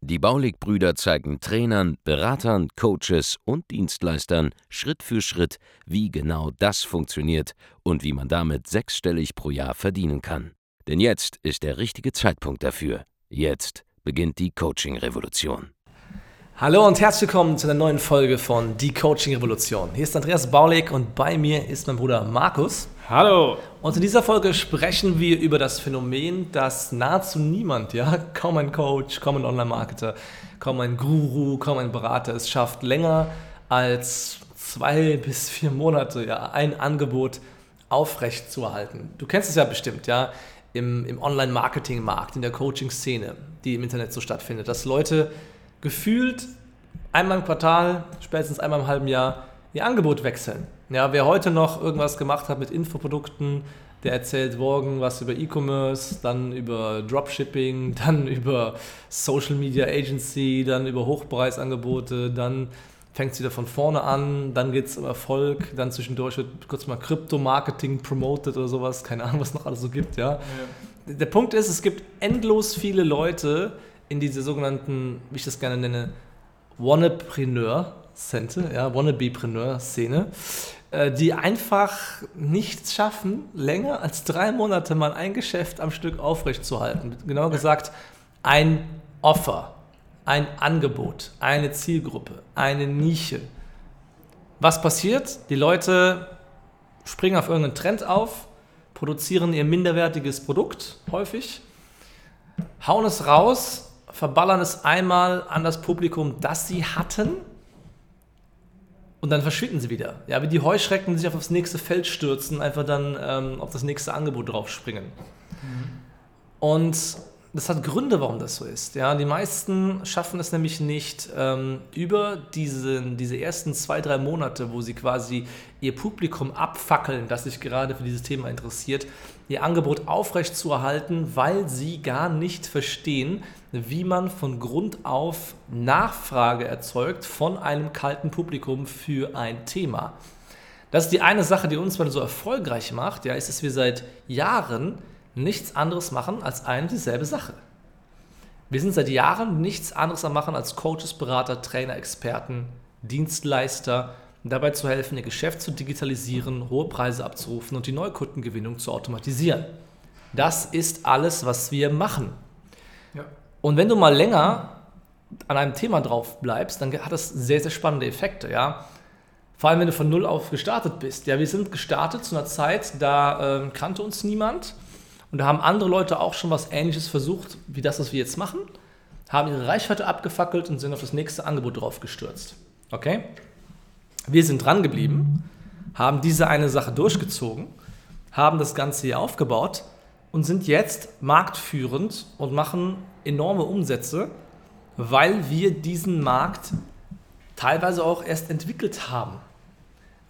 Die Baulig-Brüder zeigen Trainern, Beratern, Coaches und Dienstleistern Schritt für Schritt, wie genau das funktioniert und wie man damit sechsstellig pro Jahr verdienen kann. Denn jetzt ist der richtige Zeitpunkt dafür. Jetzt beginnt die Coaching-Revolution. Hallo und herzlich willkommen zu einer neuen Folge von Die Coaching Revolution. Hier ist Andreas Baulig und bei mir ist mein Bruder Markus. Hallo. Und in dieser Folge sprechen wir über das Phänomen, dass nahezu niemand, ja, kaum ein Coach, kaum ein Online-Marketer, kaum ein Guru, kaum ein Berater es schafft, länger als zwei bis vier Monate ja, ein Angebot aufrecht zu erhalten. Du kennst es ja bestimmt, ja, im, im Online-Marketing-Markt, in der Coaching-Szene, die im Internet so stattfindet, dass Leute gefühlt einmal im Quartal, spätestens einmal im halben Jahr ihr Angebot wechseln. Ja, wer heute noch irgendwas gemacht hat mit Infoprodukten, der erzählt morgen was über E-Commerce, dann über Dropshipping, dann über Social Media Agency, dann über Hochpreisangebote, dann fängt es wieder von vorne an, dann geht es um Erfolg, dann zwischendurch wird kurz mal Krypto-Marketing promoted oder sowas, keine Ahnung, was noch alles so gibt, ja. ja. Der Punkt ist, es gibt endlos viele Leute, in diese sogenannten, wie ich das gerne nenne, Wannapreneur-Szene, ja, Wannabepreneur-Szene, äh, die einfach nichts schaffen, länger als drei Monate mal ein Geschäft am Stück aufrechtzuerhalten. Genau gesagt, ein Offer, ein Angebot, eine Zielgruppe, eine Nische. Was passiert? Die Leute springen auf irgendeinen Trend auf, produzieren ihr minderwertiges Produkt häufig, hauen es raus verballern es einmal an das Publikum, das sie hatten und dann verschwinden sie wieder. Ja, wie die Heuschrecken sich auf das nächste Feld stürzen, einfach dann ähm, auf das nächste Angebot draufspringen. Mhm. Und das hat Gründe, warum das so ist. Ja, die meisten schaffen es nämlich nicht ähm, über diese, diese ersten zwei, drei Monate, wo sie quasi ihr Publikum abfackeln, das sich gerade für dieses Thema interessiert, ihr Angebot aufrechtzuerhalten, weil sie gar nicht verstehen, wie man von Grund auf Nachfrage erzeugt von einem kalten Publikum für ein Thema. Das ist die eine Sache, die uns mal so erfolgreich macht, ja, ist, dass wir seit Jahren nichts anderes machen als eine dieselbe Sache. Wir sind seit Jahren nichts anderes am machen als Coaches, Berater, Trainer, Experten, Dienstleister, dabei zu helfen, ihr Geschäft zu digitalisieren, hohe Preise abzurufen und die Neukundengewinnung zu automatisieren. Das ist alles, was wir machen. Ja. Und wenn du mal länger an einem Thema drauf bleibst, dann hat das sehr, sehr spannende Effekte. Ja? Vor allem, wenn du von Null auf gestartet bist. Ja, wir sind gestartet zu einer Zeit, da äh, kannte uns niemand. Und da haben andere Leute auch schon was Ähnliches versucht, wie das, was wir jetzt machen, haben ihre Reichweite abgefackelt und sind auf das nächste Angebot drauf gestürzt. Okay? Wir sind dran geblieben, haben diese eine Sache durchgezogen, haben das Ganze hier aufgebaut und sind jetzt marktführend und machen enorme Umsätze, weil wir diesen Markt teilweise auch erst entwickelt haben.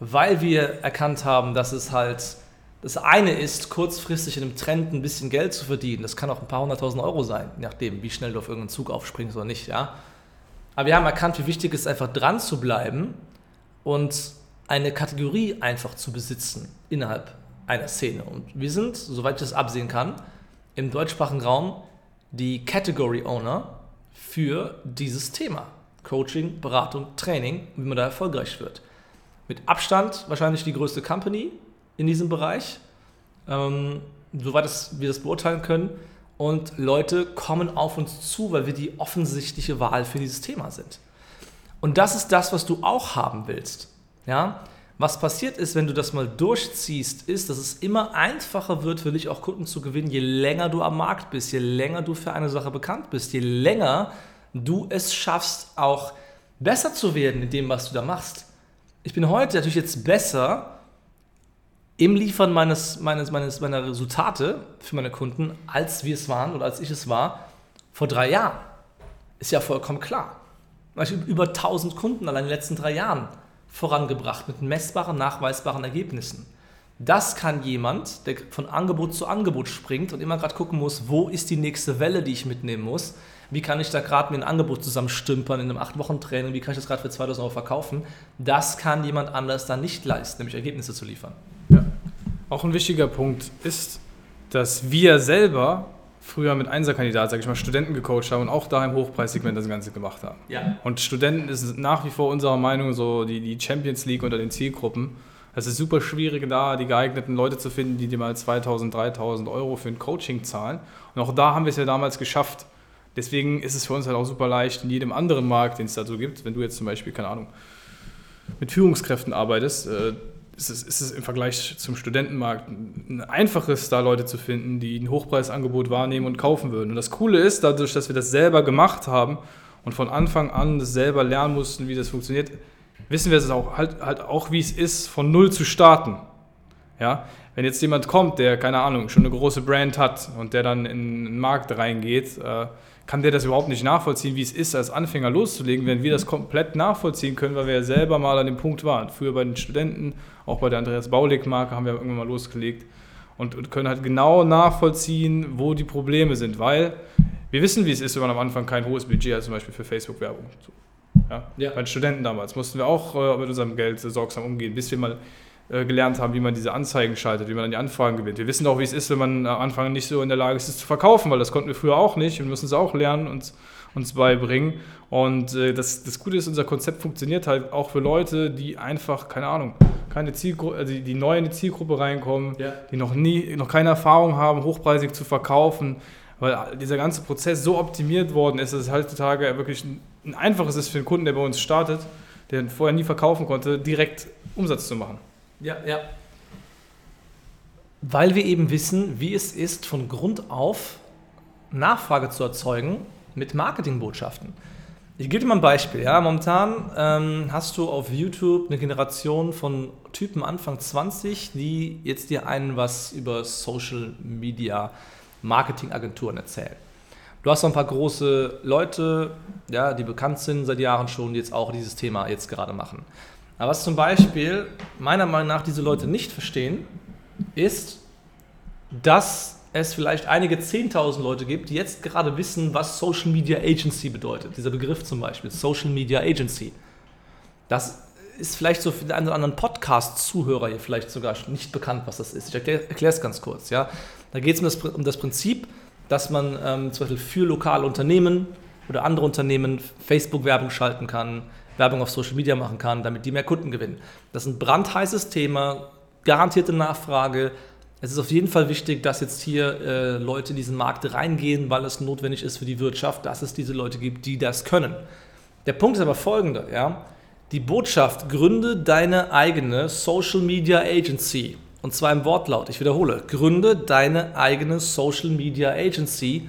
Weil wir erkannt haben, dass es halt das eine ist, kurzfristig in einem Trend ein bisschen Geld zu verdienen. Das kann auch ein paar hunderttausend Euro sein, je nachdem, wie schnell du auf irgendeinen Zug aufspringst oder nicht. Ja? Aber wir haben erkannt, wie wichtig es ist, einfach dran zu bleiben und eine Kategorie einfach zu besitzen innerhalb einer Szene. Und wir sind, soweit ich das absehen kann, im deutschsprachigen Raum die Category Owner für dieses Thema. Coaching, Beratung, Training, wie man da erfolgreich wird. Mit Abstand wahrscheinlich die größte Company in diesem Bereich, ähm, soweit es, wir das beurteilen können. Und Leute kommen auf uns zu, weil wir die offensichtliche Wahl für dieses Thema sind. Und das ist das, was du auch haben willst. Ja? Was passiert ist, wenn du das mal durchziehst, ist, dass es immer einfacher wird für dich auch Kunden zu gewinnen, je länger du am Markt bist, je länger du für eine Sache bekannt bist, je länger du es schaffst, auch besser zu werden in dem, was du da machst. Ich bin heute natürlich jetzt besser, im Liefern meines, meines, meines, meiner Resultate für meine Kunden, als wir es waren oder als ich es war vor drei Jahren. Ist ja vollkommen klar. Über 1000 Kunden allein in den letzten drei Jahren vorangebracht mit messbaren, nachweisbaren Ergebnissen. Das kann jemand, der von Angebot zu Angebot springt und immer gerade gucken muss, wo ist die nächste Welle, die ich mitnehmen muss. Wie kann ich da gerade mir ein Angebot zusammenstümpern in einem 8-Wochen-Training? Wie kann ich das gerade für 2000 Euro verkaufen? Das kann jemand anders dann nicht leisten, nämlich Ergebnisse zu liefern. Ja. Auch ein wichtiger Punkt ist, dass wir selber früher mit Einserkandidat, sage ich mal, Studenten gecoacht haben und auch da im Hochpreissegment das Ganze gemacht haben. Ja. Und Studenten ist nach wie vor unserer Meinung so die, die Champions League unter den Zielgruppen. Es ist super schwierig, da die geeigneten Leute zu finden, die dir mal 2000, 3000 Euro für ein Coaching zahlen. Und auch da haben wir es ja damals geschafft. Deswegen ist es für uns halt auch super leicht, in jedem anderen Markt, den es da so gibt, wenn du jetzt zum Beispiel, keine Ahnung, mit Führungskräften arbeitest, äh, ist es, ist es im Vergleich zum Studentenmarkt ein einfaches, da Leute zu finden, die ein Hochpreisangebot wahrnehmen und kaufen würden. Und das Coole ist, dadurch, dass wir das selber gemacht haben und von Anfang an das selber lernen mussten, wie das funktioniert, wissen wir es auch, halt, halt auch, wie es ist, von Null zu starten. Ja? Wenn jetzt jemand kommt, der, keine Ahnung, schon eine große Brand hat und der dann in den Markt reingeht, äh, kann der das überhaupt nicht nachvollziehen, wie es ist, als Anfänger loszulegen, wenn wir das komplett nachvollziehen können, weil wir ja selber mal an dem Punkt waren. Früher bei den Studenten, auch bei der Andreas Baulig-Marke haben wir irgendwann mal losgelegt und, und, können halt genau nachvollziehen, wo die Probleme sind, weil wir wissen, wie es ist, wenn man am Anfang kein hohes Budget hat, zum Beispiel für Facebook-Werbung. Ja? ja? Bei den Studenten damals mussten wir auch äh, mit unserem Geld sorgsam umgehen, bis wir mal gelernt haben, wie man diese Anzeigen schaltet, wie man dann die Anfragen gewinnt. Wir wissen auch, wie es ist, wenn man am Anfang nicht so in der Lage ist, es zu verkaufen, weil das konnten wir früher auch nicht. Wir müssen es auch lernen und uns beibringen. Und äh, das, das Gute ist, unser Konzept funktioniert halt auch für Leute, die einfach, keine Ahnung, keine Zielgruppe, also die neu in die Zielgruppe reinkommen, ja. die noch nie, noch keine Erfahrung haben, hochpreisig zu verkaufen, weil dieser ganze Prozess so optimiert worden ist, dass es heutzutage wirklich ein, ein einfaches ist für einen Kunden, der bei uns startet, der vorher nie verkaufen konnte, direkt Umsatz zu machen. Ja, ja. Weil wir eben wissen, wie es ist, von Grund auf Nachfrage zu erzeugen mit Marketingbotschaften. Ich gebe dir mal ein Beispiel. Ja. Momentan ähm, hast du auf YouTube eine Generation von Typen Anfang 20, die jetzt dir einen was über Social Media Marketingagenturen erzählen. Du hast so ein paar große Leute, ja, die bekannt sind seit Jahren schon, die jetzt auch dieses Thema jetzt gerade machen. Aber was zum Beispiel meiner Meinung nach diese Leute nicht verstehen, ist, dass es vielleicht einige 10.000 Leute gibt, die jetzt gerade wissen, was Social Media Agency bedeutet. Dieser Begriff zum Beispiel, Social Media Agency. Das ist vielleicht so für den einen oder anderen Podcast-Zuhörer hier vielleicht sogar nicht bekannt, was das ist. Ich erkläre es ganz kurz. Ja. Da geht es um das, um das Prinzip, dass man ähm, zum Beispiel für lokale Unternehmen oder andere Unternehmen Facebook-Werbung schalten kann, Werbung auf Social Media machen kann, damit die mehr Kunden gewinnen. Das ist ein brandheißes Thema, garantierte Nachfrage. Es ist auf jeden Fall wichtig, dass jetzt hier äh, Leute in diesen Markt reingehen, weil es notwendig ist für die Wirtschaft, dass es diese Leute gibt, die das können. Der Punkt ist aber folgender, ja. Die Botschaft, gründe deine eigene Social Media Agency. Und zwar im Wortlaut, ich wiederhole, gründe deine eigene Social Media Agency.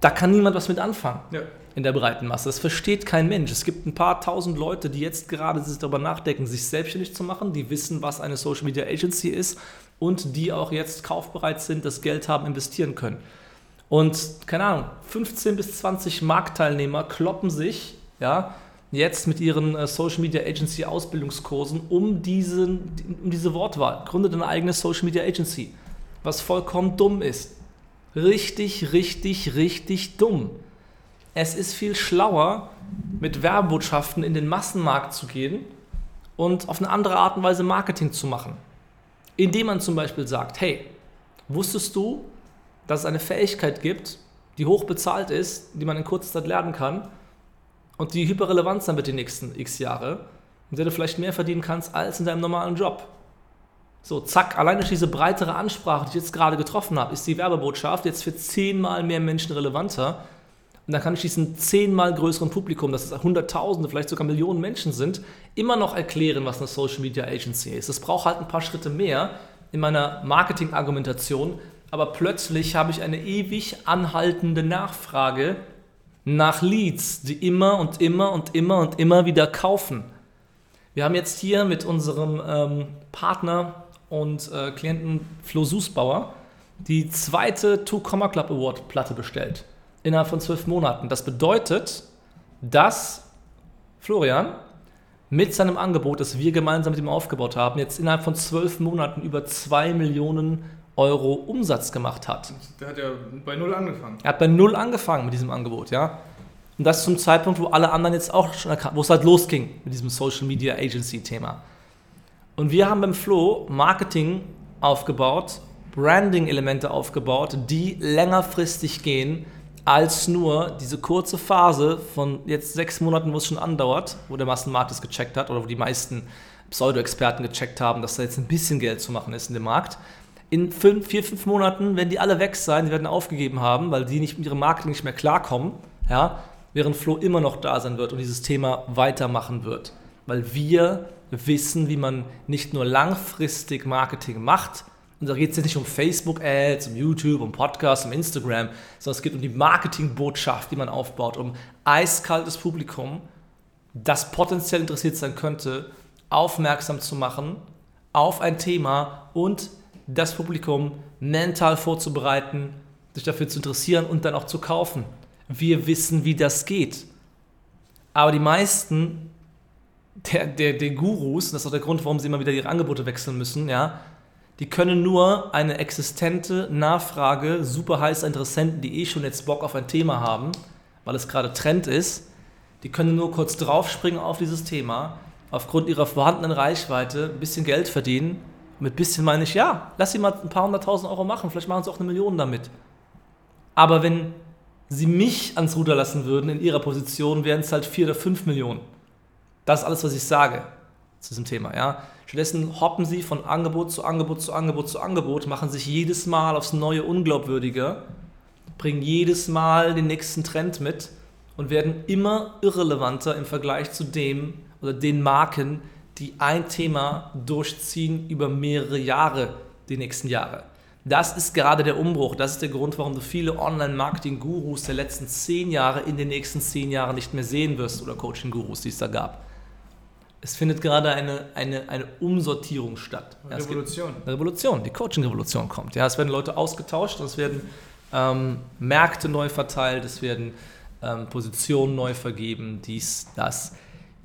Da kann niemand was mit anfangen. Ja in der breiten Masse. Das versteht kein Mensch. Es gibt ein paar tausend Leute, die jetzt gerade sich darüber nachdenken, sich selbstständig zu machen, die wissen, was eine Social Media Agency ist und die auch jetzt kaufbereit sind, das Geld haben, investieren können. Und keine Ahnung, 15 bis 20 Marktteilnehmer kloppen sich ja, jetzt mit ihren äh, Social Media Agency Ausbildungskursen um, diesen, um diese Wortwahl. Gründet eine eigene Social Media Agency, was vollkommen dumm ist. Richtig, richtig, richtig dumm es ist viel schlauer, mit Werbotschaften in den Massenmarkt zu gehen und auf eine andere Art und Weise Marketing zu machen. Indem man zum Beispiel sagt, hey, wusstest du, dass es eine Fähigkeit gibt, die hoch bezahlt ist, die man in kurzer Zeit lernen kann und die hyperrelevant sein wird die nächsten x Jahre, und der du vielleicht mehr verdienen kannst als in deinem normalen Job. So, zack, allein durch diese breitere Ansprache, die ich jetzt gerade getroffen habe, ist die Werbebotschaft jetzt für zehnmal mehr Menschen relevanter und dann kann ich diesem zehnmal größeren Publikum, das ist Hunderttausende, vielleicht sogar Millionen Menschen sind, immer noch erklären, was eine Social Media Agency ist. Es braucht halt ein paar Schritte mehr in meiner Marketing-Argumentation, aber plötzlich habe ich eine ewig anhaltende Nachfrage nach Leads, die immer und immer und immer und immer wieder kaufen. Wir haben jetzt hier mit unserem ähm, Partner und äh, Klienten Flo Susbauer die zweite Two Comma Club Award Platte bestellt innerhalb von zwölf Monaten. Das bedeutet, dass Florian mit seinem Angebot, das wir gemeinsam mit ihm aufgebaut haben, jetzt innerhalb von zwölf Monaten über zwei Millionen Euro Umsatz gemacht hat. Der hat ja bei Null angefangen. Er hat bei Null angefangen mit diesem Angebot, ja. Und das zum Zeitpunkt, wo alle anderen jetzt auch schon erkannt, wo es halt losging mit diesem Social Media Agency Thema. Und wir haben beim Flow Marketing aufgebaut, Branding-Elemente aufgebaut, die längerfristig gehen als nur diese kurze Phase von jetzt sechs Monaten, wo es schon andauert, wo der Massenmarkt es gecheckt hat oder wo die meisten Pseudo-Experten gecheckt haben, dass da jetzt ein bisschen Geld zu machen ist in dem Markt. In fünf, vier, fünf Monaten werden die alle weg sein, die werden aufgegeben haben, weil die nicht mit ihrem Marketing nicht mehr klarkommen, ja, während Flo immer noch da sein wird und dieses Thema weitermachen wird. Weil wir wissen, wie man nicht nur langfristig Marketing macht, und da geht es jetzt nicht um Facebook-Ads, um YouTube, um Podcasts, um Instagram, sondern es geht um die Marketingbotschaft, die man aufbaut, um eiskaltes Publikum, das potenziell interessiert sein könnte, aufmerksam zu machen auf ein Thema und das Publikum mental vorzubereiten, sich dafür zu interessieren und dann auch zu kaufen. Wir wissen, wie das geht. Aber die meisten der, der, der Gurus, das ist auch der Grund, warum sie immer wieder ihre Angebote wechseln müssen, ja, die können nur eine existente Nachfrage super heißer Interessenten, die eh schon jetzt Bock auf ein Thema haben, weil es gerade Trend ist, die können nur kurz draufspringen auf dieses Thema, aufgrund ihrer vorhandenen Reichweite ein bisschen Geld verdienen. mit bisschen meine ich, ja, lass sie mal ein paar hunderttausend Euro machen, vielleicht machen sie auch eine Million damit. Aber wenn sie mich ans Ruder lassen würden in ihrer Position, wären es halt vier oder fünf Millionen. Das ist alles, was ich sage zu diesem Thema. Ja? Stattdessen hoppen sie von Angebot zu Angebot zu Angebot zu Angebot, machen sich jedes Mal aufs Neue unglaubwürdiger, bringen jedes Mal den nächsten Trend mit und werden immer irrelevanter im Vergleich zu dem oder den Marken, die ein Thema durchziehen über mehrere Jahre, die nächsten Jahre. Das ist gerade der Umbruch. Das ist der Grund, warum du viele Online-Marketing-Gurus der letzten zehn Jahre in den nächsten zehn Jahren nicht mehr sehen wirst oder Coaching-Gurus, die es da gab es findet gerade eine, eine, eine Umsortierung statt. Ja, Revolution. Eine Revolution, die Coaching-Revolution kommt. Ja, es werden Leute ausgetauscht, es werden ähm, Märkte neu verteilt, es werden ähm, Positionen neu vergeben, dies, das,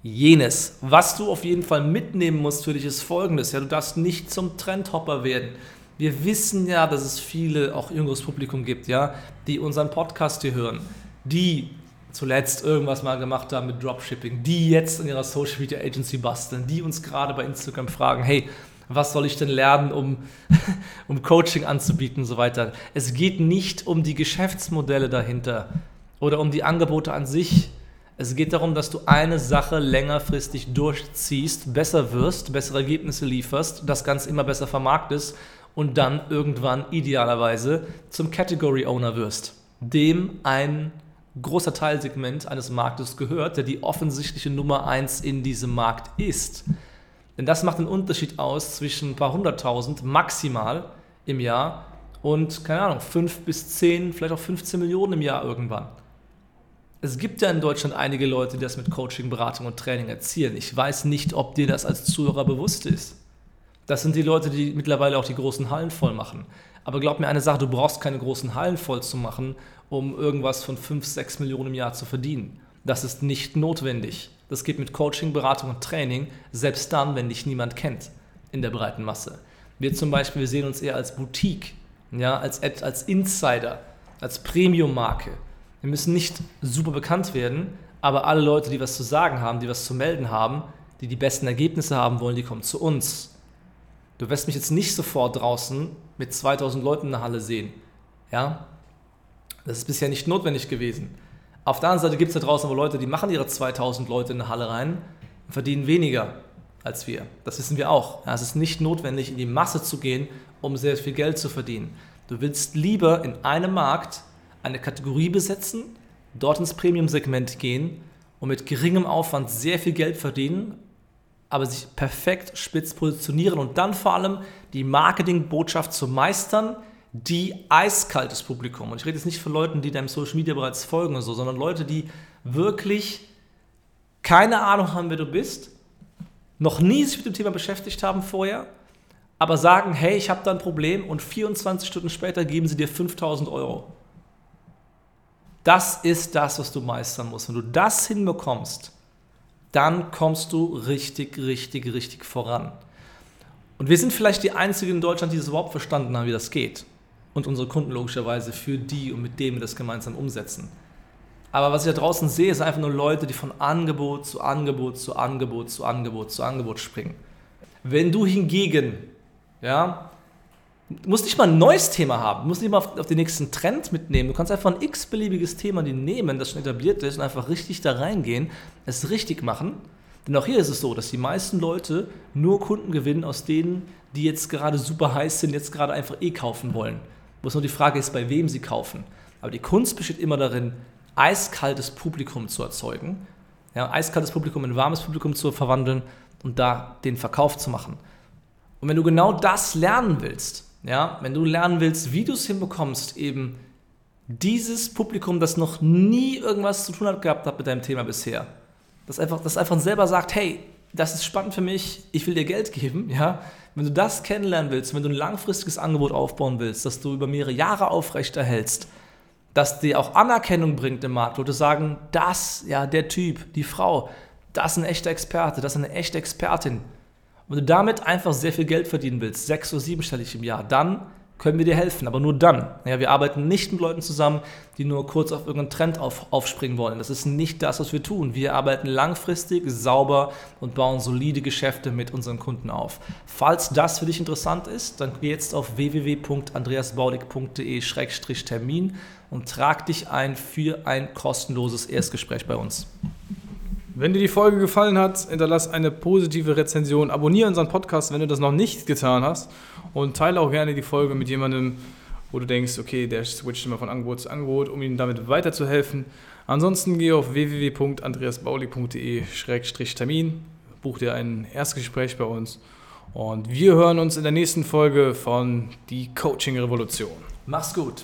jenes. Was du auf jeden Fall mitnehmen musst für dich ist folgendes: ja, Du darfst nicht zum Trendhopper werden. Wir wissen ja, dass es viele, auch jüngeres Publikum gibt, ja, die unseren Podcast hier hören, die zuletzt irgendwas mal gemacht haben mit Dropshipping, die jetzt in ihrer Social Media Agency basteln, die uns gerade bei Instagram fragen, hey, was soll ich denn lernen, um, um Coaching anzubieten und so weiter. Es geht nicht um die Geschäftsmodelle dahinter oder um die Angebote an sich. Es geht darum, dass du eine Sache längerfristig durchziehst, besser wirst, bessere Ergebnisse lieferst, das Ganze immer besser vermarktest und dann irgendwann idealerweise zum Category Owner wirst, dem ein großer Teilsegment eines Marktes gehört, der die offensichtliche Nummer 1 in diesem Markt ist. Denn das macht einen Unterschied aus zwischen ein paar hunderttausend maximal im Jahr und, keine Ahnung, 5 bis 10, vielleicht auch 15 Millionen im Jahr irgendwann. Es gibt ja in Deutschland einige Leute, die das mit Coaching, Beratung und Training erzielen. Ich weiß nicht, ob dir das als Zuhörer bewusst ist. Das sind die Leute, die mittlerweile auch die großen Hallen voll machen. Aber glaub mir eine Sache, du brauchst keine großen Hallen voll zu machen, um irgendwas von 5, 6 Millionen im Jahr zu verdienen. Das ist nicht notwendig. Das geht mit Coaching, Beratung und Training, selbst dann, wenn dich niemand kennt in der breiten Masse. Wir zum Beispiel, wir sehen uns eher als Boutique, ja, als, als Insider, als Premium-Marke. Wir müssen nicht super bekannt werden, aber alle Leute, die was zu sagen haben, die was zu melden haben, die die besten Ergebnisse haben wollen, die kommen zu uns. Du wirst mich jetzt nicht sofort draußen mit 2000 Leuten in der Halle sehen. Ja? Das ist bisher nicht notwendig gewesen. Auf der anderen Seite gibt es da draußen aber Leute, die machen ihre 2000 Leute in der Halle rein und verdienen weniger als wir. Das wissen wir auch. Ja, es ist nicht notwendig, in die Masse zu gehen, um sehr viel Geld zu verdienen. Du willst lieber in einem Markt eine Kategorie besetzen, dort ins Premium-Segment gehen und mit geringem Aufwand sehr viel Geld verdienen, aber sich perfekt spitz positionieren und dann vor allem die Marketingbotschaft zu meistern, die eiskaltes Publikum, und ich rede jetzt nicht von Leuten, die deinem Social Media bereits folgen oder so, sondern Leute, die wirklich keine Ahnung haben, wer du bist, noch nie sich mit dem Thema beschäftigt haben vorher, aber sagen, hey, ich habe da ein Problem und 24 Stunden später geben sie dir 5000 Euro. Das ist das, was du meistern musst. Wenn du das hinbekommst, dann kommst du richtig, richtig, richtig voran. Und wir sind vielleicht die Einzigen in Deutschland, die das überhaupt verstanden haben, wie das geht. Und unsere Kunden logischerweise für die und mit denen wir das gemeinsam umsetzen. Aber was ich da draußen sehe, ist einfach nur Leute, die von Angebot zu Angebot zu Angebot zu Angebot zu Angebot springen. Wenn du hingegen, ja, du musst nicht mal ein neues Thema haben, du musst nicht mal auf, auf den nächsten Trend mitnehmen. Du kannst einfach ein x-beliebiges Thema nehmen, das schon etabliert ist, und einfach richtig da reingehen, es richtig machen. Denn auch hier ist es so, dass die meisten Leute nur Kunden gewinnen aus denen, die jetzt gerade super heiß sind, jetzt gerade einfach eh kaufen wollen. Wo es nur die Frage ist, bei wem sie kaufen. Aber die Kunst besteht immer darin, eiskaltes Publikum zu erzeugen, ja, eiskaltes Publikum in warmes Publikum zu verwandeln und da den Verkauf zu machen. Und wenn du genau das lernen willst, ja, wenn du lernen willst, wie du es hinbekommst, eben dieses Publikum, das noch nie irgendwas zu tun hat gehabt hat mit deinem Thema bisher, das einfach, das einfach selber sagt, hey, das ist spannend für mich, ich will dir Geld geben, ja. Wenn du das kennenlernen willst, wenn du ein langfristiges Angebot aufbauen willst, das du über mehrere Jahre aufrechterhältst, das dir auch Anerkennung bringt im Markt, wo du sagen, das, ja, der Typ, die Frau, das ist ein echter Experte, das ist eine echte Expertin. Und du damit einfach sehr viel Geld verdienen willst, sechs- oder siebenstellig im Jahr, dann können wir dir helfen, aber nur dann. Ja, wir arbeiten nicht mit Leuten zusammen, die nur kurz auf irgendeinen Trend auf, aufspringen wollen. Das ist nicht das, was wir tun. Wir arbeiten langfristig, sauber und bauen solide Geschäfte mit unseren Kunden auf. Falls das für dich interessant ist, dann geh jetzt auf www.andreasbaulig.de-termin und trag dich ein für ein kostenloses Erstgespräch bei uns. Wenn dir die Folge gefallen hat, hinterlass eine positive Rezension, abonniere unseren Podcast, wenn du das noch nicht getan hast und teile auch gerne die Folge mit jemandem, wo du denkst, okay, der switcht immer von Angebot zu Angebot, um ihm damit weiterzuhelfen. Ansonsten geh auf www.andreasbaulig.de-termin, buch dir ein Erstgespräch bei uns und wir hören uns in der nächsten Folge von Die Coaching Revolution. Mach's gut.